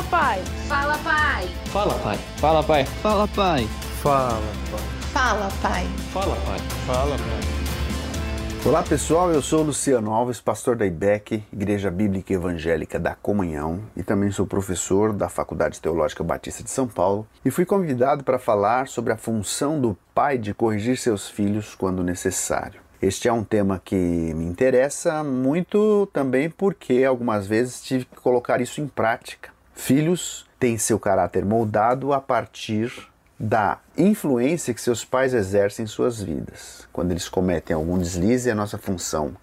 Fala, pai. Fala, pai. Fala, pai. Fala, pai. Fala, pai. Fala, pai. Fala, pai. Fala, pai. Fala, pai. Olá pessoal, eu sou Luciano Alves, pastor da IBEC, Igreja Bíblica Evangélica da Comunhão, e também sou professor da Faculdade Teológica Batista de São Paulo, e fui convidado para falar sobre a função do pai de corrigir seus filhos quando necessário. Este é um tema que me interessa muito também porque algumas vezes tive que colocar isso em prática. Filhos têm seu caráter moldado a partir da influência que seus pais exercem em suas vidas. Quando eles cometem algum deslize, é nossa função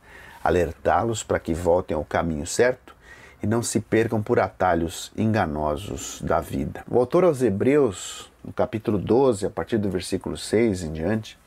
alertá-los para que voltem ao caminho certo e não se percam por atalhos enganosos da vida. O autor aos Hebreus, no capítulo 12, a partir do versículo 6 em diante,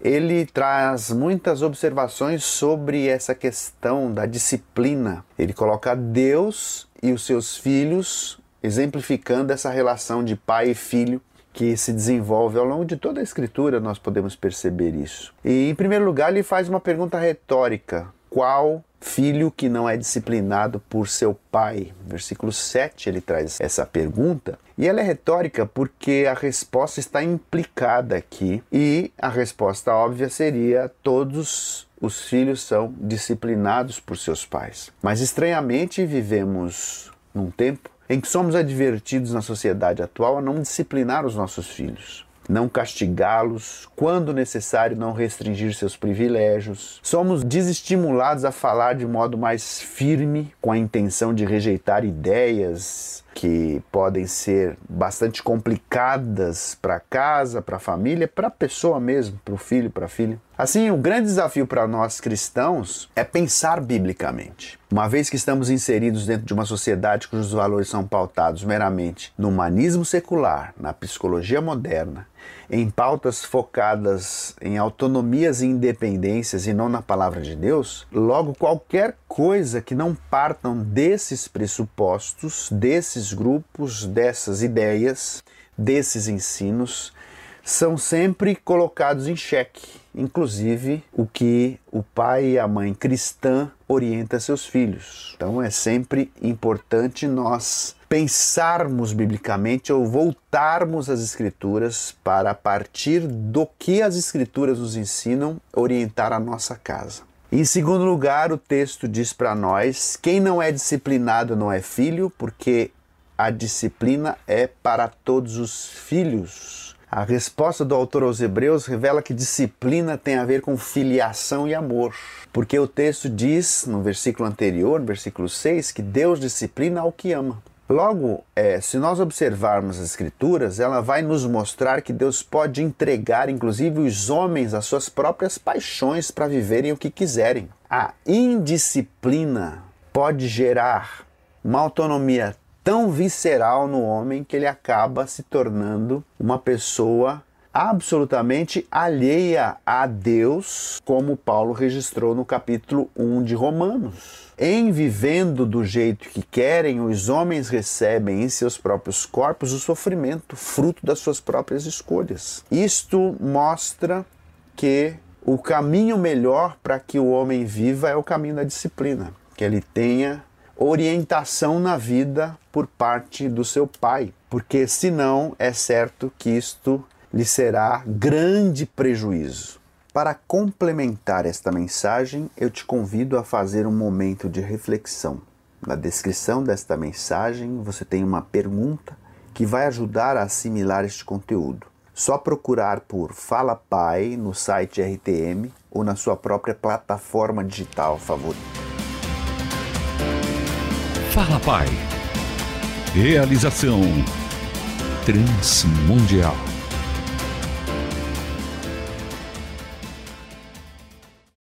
ele traz muitas observações sobre essa questão da disciplina. Ele coloca Deus e os seus filhos, exemplificando essa relação de pai e filho que se desenvolve ao longo de toda a escritura, nós podemos perceber isso. E em primeiro lugar, ele faz uma pergunta retórica: qual filho que não é disciplinado por seu pai? Versículo 7 ele traz essa pergunta. E ela é retórica porque a resposta está implicada aqui, e a resposta óbvia seria: todos os filhos são disciplinados por seus pais. Mas estranhamente vivemos num tempo em que somos advertidos na sociedade atual a não disciplinar os nossos filhos, não castigá-los, quando necessário, não restringir seus privilégios. Somos desestimulados a falar de modo mais firme, com a intenção de rejeitar ideias que podem ser bastante complicadas para casa, para a família, para a pessoa mesmo, para o filho, para a filha. Assim, o grande desafio para nós cristãos é pensar biblicamente. Uma vez que estamos inseridos dentro de uma sociedade cujos valores são pautados meramente no humanismo secular, na psicologia moderna, em pautas focadas em autonomias e independências e não na palavra de Deus, logo qualquer coisa que não partam desses pressupostos, desses grupos, dessas ideias, desses ensinos, são sempre colocados em xeque, inclusive o que o pai e a mãe cristã orienta seus filhos. Então é sempre importante nós pensarmos biblicamente ou voltarmos às escrituras para a partir do que as escrituras nos ensinam orientar a nossa casa. Em segundo lugar, o texto diz para nós: quem não é disciplinado não é filho, porque a disciplina é para todos os filhos. A resposta do autor aos Hebreus revela que disciplina tem a ver com filiação e amor, porque o texto diz no versículo anterior, no versículo 6, que Deus disciplina ao que ama. Logo, é, se nós observarmos as Escrituras, ela vai nos mostrar que Deus pode entregar, inclusive, os homens às suas próprias paixões para viverem o que quiserem. A indisciplina pode gerar uma autonomia tão visceral no homem que ele acaba se tornando uma pessoa absolutamente alheia a Deus, como Paulo registrou no capítulo 1 de Romanos. Em vivendo do jeito que querem, os homens recebem em seus próprios corpos o sofrimento, fruto das suas próprias escolhas. Isto mostra que o caminho melhor para que o homem viva é o caminho da disciplina, que ele tenha orientação na vida por parte do seu pai, porque senão é certo que isto lhe será grande prejuízo. Para complementar esta mensagem, eu te convido a fazer um momento de reflexão. Na descrição desta mensagem, você tem uma pergunta que vai ajudar a assimilar este conteúdo. Só procurar por Fala Pai no site RTM ou na sua própria plataforma digital favorita. Fala Pai. Realização Transmundial.